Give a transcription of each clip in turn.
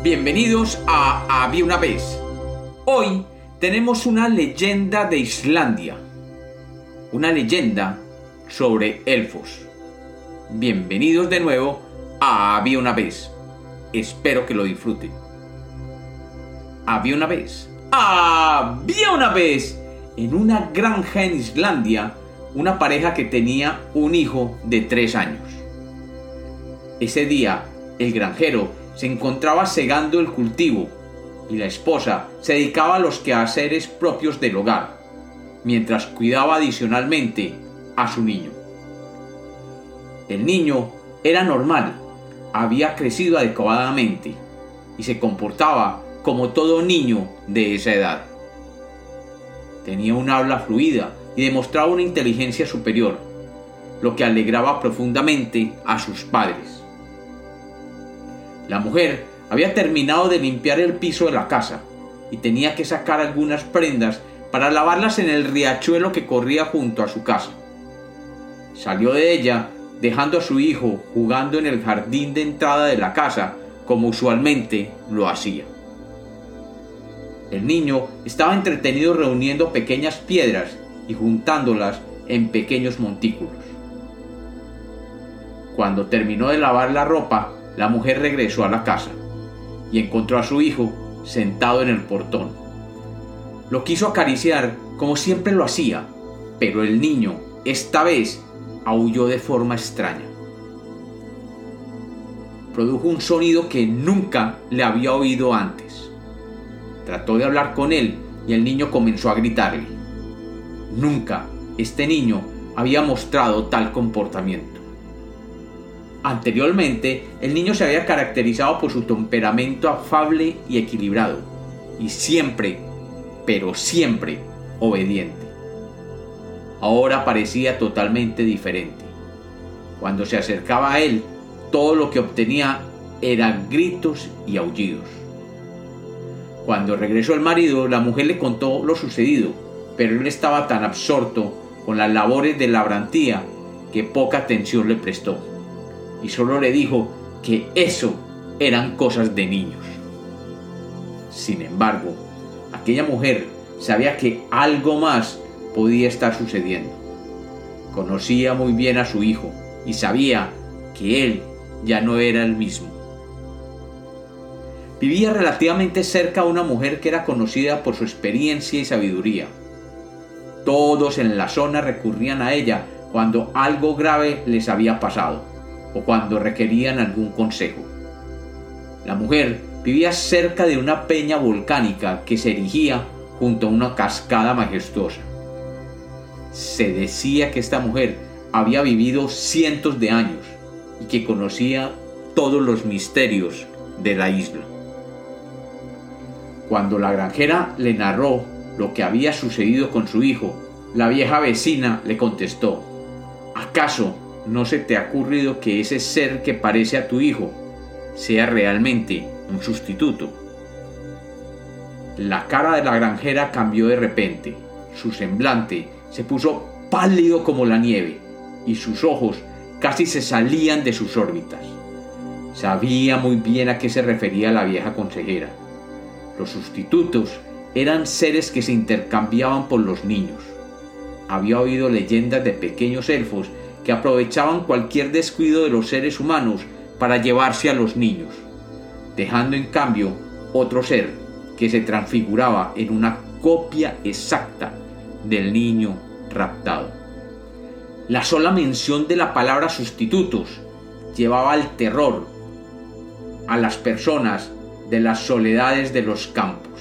Bienvenidos a Había una vez. Hoy tenemos una leyenda de Islandia. Una leyenda sobre elfos. Bienvenidos de nuevo a Había una vez. Espero que lo disfruten. Había una vez. Había una vez en una granja en Islandia una pareja que tenía un hijo de tres años. Ese día, el granjero se encontraba segando el cultivo y la esposa se dedicaba a los quehaceres propios del hogar, mientras cuidaba adicionalmente a su niño. El niño era normal, había crecido adecuadamente y se comportaba como todo niño de esa edad. Tenía un habla fluida y demostraba una inteligencia superior, lo que alegraba profundamente a sus padres. La mujer había terminado de limpiar el piso de la casa y tenía que sacar algunas prendas para lavarlas en el riachuelo que corría junto a su casa. Salió de ella dejando a su hijo jugando en el jardín de entrada de la casa como usualmente lo hacía. El niño estaba entretenido reuniendo pequeñas piedras y juntándolas en pequeños montículos. Cuando terminó de lavar la ropa, la mujer regresó a la casa y encontró a su hijo sentado en el portón. Lo quiso acariciar como siempre lo hacía, pero el niño, esta vez, aulló de forma extraña. Produjo un sonido que nunca le había oído antes. Trató de hablar con él y el niño comenzó a gritarle. Nunca este niño había mostrado tal comportamiento. Anteriormente, el niño se había caracterizado por su temperamento afable y equilibrado, y siempre, pero siempre, obediente. Ahora parecía totalmente diferente. Cuando se acercaba a él, todo lo que obtenía eran gritos y aullidos. Cuando regresó el marido, la mujer le contó lo sucedido, pero él estaba tan absorto con las labores de labrantía que poca atención le prestó y solo le dijo que eso eran cosas de niños. Sin embargo, aquella mujer sabía que algo más podía estar sucediendo. Conocía muy bien a su hijo y sabía que él ya no era el mismo. Vivía relativamente cerca a una mujer que era conocida por su experiencia y sabiduría. Todos en la zona recurrían a ella cuando algo grave les había pasado o cuando requerían algún consejo. La mujer vivía cerca de una peña volcánica que se erigía junto a una cascada majestuosa. Se decía que esta mujer había vivido cientos de años y que conocía todos los misterios de la isla. Cuando la granjera le narró lo que había sucedido con su hijo, la vieja vecina le contestó, ¿acaso ¿no se te ha ocurrido que ese ser que parece a tu hijo sea realmente un sustituto? La cara de la granjera cambió de repente, su semblante se puso pálido como la nieve y sus ojos casi se salían de sus órbitas. Sabía muy bien a qué se refería la vieja consejera. Los sustitutos eran seres que se intercambiaban por los niños. Había oído leyendas de pequeños elfos que aprovechaban cualquier descuido de los seres humanos para llevarse a los niños, dejando en cambio otro ser que se transfiguraba en una copia exacta del niño raptado. La sola mención de la palabra sustitutos llevaba al terror a las personas de las soledades de los campos.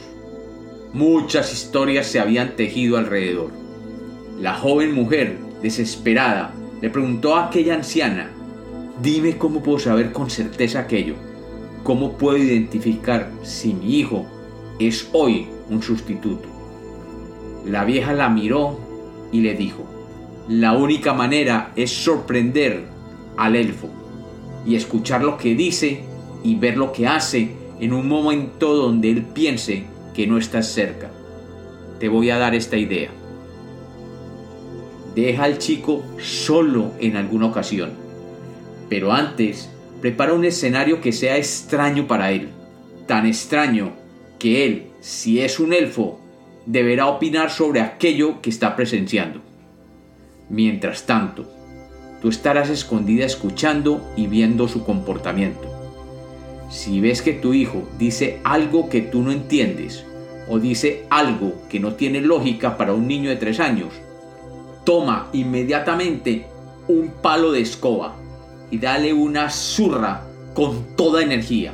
Muchas historias se habían tejido alrededor. La joven mujer, desesperada, le preguntó a aquella anciana, dime cómo puedo saber con certeza aquello, cómo puedo identificar si mi hijo es hoy un sustituto. La vieja la miró y le dijo, la única manera es sorprender al elfo y escuchar lo que dice y ver lo que hace en un momento donde él piense que no estás cerca. Te voy a dar esta idea. Deja al chico solo en alguna ocasión, pero antes prepara un escenario que sea extraño para él. tan extraño que él, si es un elfo, deberá opinar sobre aquello que está presenciando. Mientras tanto, tú estarás escondida escuchando y viendo su comportamiento. Si ves que tu hijo dice algo que tú no entiendes o dice algo que no tiene lógica para un niño de tres años, toma inmediatamente un palo de escoba y dale una zurra con toda energía.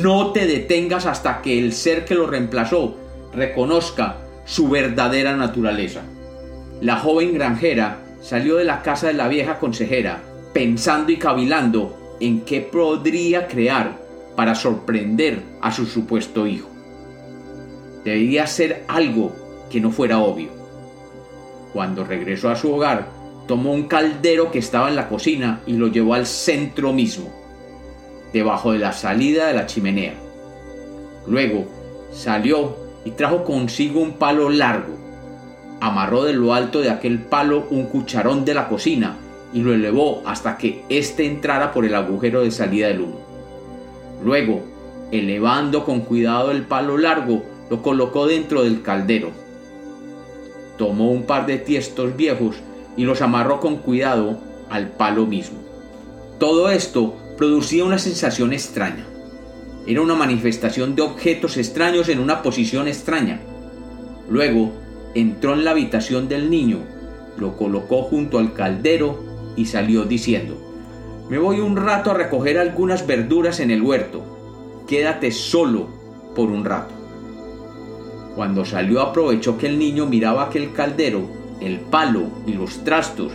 No te detengas hasta que el ser que lo reemplazó reconozca su verdadera naturaleza. La joven granjera salió de la casa de la vieja consejera pensando y cavilando en qué podría crear para sorprender a su supuesto hijo. Debía ser algo que no fuera obvio. Cuando regresó a su hogar, tomó un caldero que estaba en la cocina y lo llevó al centro mismo, debajo de la salida de la chimenea. Luego salió y trajo consigo un palo largo. Amarró de lo alto de aquel palo un cucharón de la cocina y lo elevó hasta que éste entrara por el agujero de salida del humo. Luego, elevando con cuidado el palo largo, lo colocó dentro del caldero. Tomó un par de tiestos viejos y los amarró con cuidado al palo mismo. Todo esto producía una sensación extraña. Era una manifestación de objetos extraños en una posición extraña. Luego entró en la habitación del niño, lo colocó junto al caldero y salió diciendo, me voy un rato a recoger algunas verduras en el huerto. Quédate solo por un rato. Cuando salió aprovechó que el niño miraba aquel caldero el palo y los trastos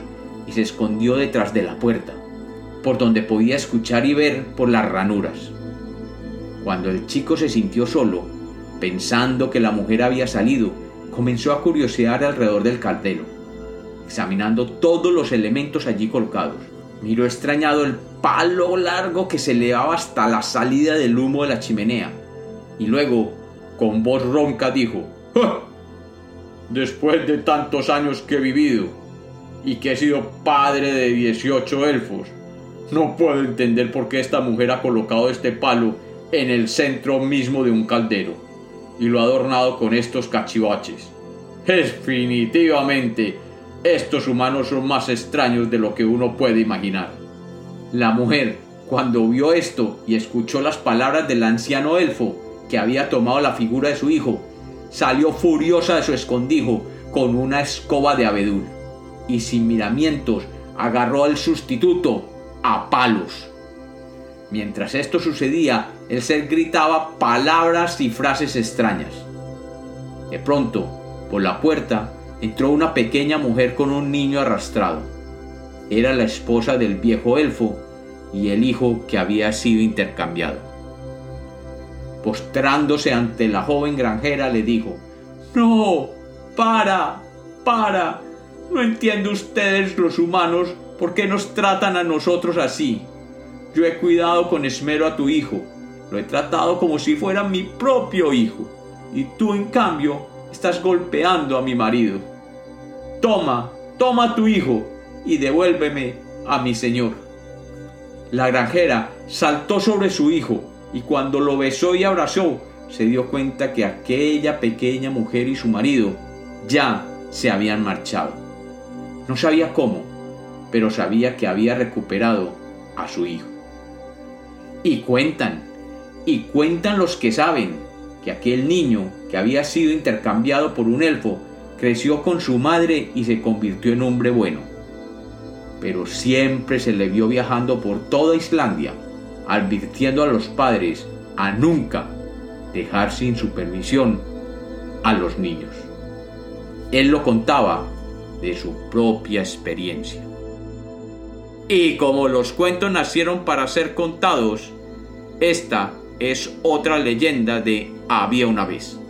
y se escondió detrás de la puerta, por donde podía escuchar y ver por las ranuras. Cuando el chico se sintió solo, pensando que la mujer había salido, comenzó a curiosear alrededor del caldero, examinando todos los elementos allí colocados. Miró extrañado el palo largo que se elevaba hasta la salida del humo de la chimenea, y luego, con voz ronca, dijo, después de tantos años que he vivido y que he sido padre de 18 elfos, no puedo entender por qué esta mujer ha colocado este palo en el centro mismo de un caldero y lo ha adornado con estos cachivaches. Definitivamente, estos humanos son más extraños de lo que uno puede imaginar. La mujer, cuando vio esto y escuchó las palabras del anciano elfo que había tomado la figura de su hijo, salió furiosa de su escondijo con una escoba de abedul y sin miramientos agarró al sustituto a palos. Mientras esto sucedía, el ser gritaba palabras y frases extrañas. De pronto, por la puerta, entró una pequeña mujer con un niño arrastrado. Era la esposa del viejo elfo y el hijo que había sido intercambiado. Postrándose ante la joven granjera le dijo, No, para, para. No entiendo ustedes los humanos por qué nos tratan a nosotros así. Yo he cuidado con esmero a tu hijo, lo he tratado como si fuera mi propio hijo, y tú en cambio estás golpeando a mi marido. Toma, toma tu hijo y devuélveme a mi señor. La granjera saltó sobre su hijo, y cuando lo besó y abrazó, se dio cuenta que aquella pequeña mujer y su marido ya se habían marchado. No sabía cómo, pero sabía que había recuperado a su hijo. Y cuentan, y cuentan los que saben, que aquel niño que había sido intercambiado por un elfo creció con su madre y se convirtió en hombre bueno. Pero siempre se le vio viajando por toda Islandia advirtiendo a los padres a nunca dejar sin supervisión a los niños. Él lo contaba de su propia experiencia. Y como los cuentos nacieron para ser contados, esta es otra leyenda de Había una vez.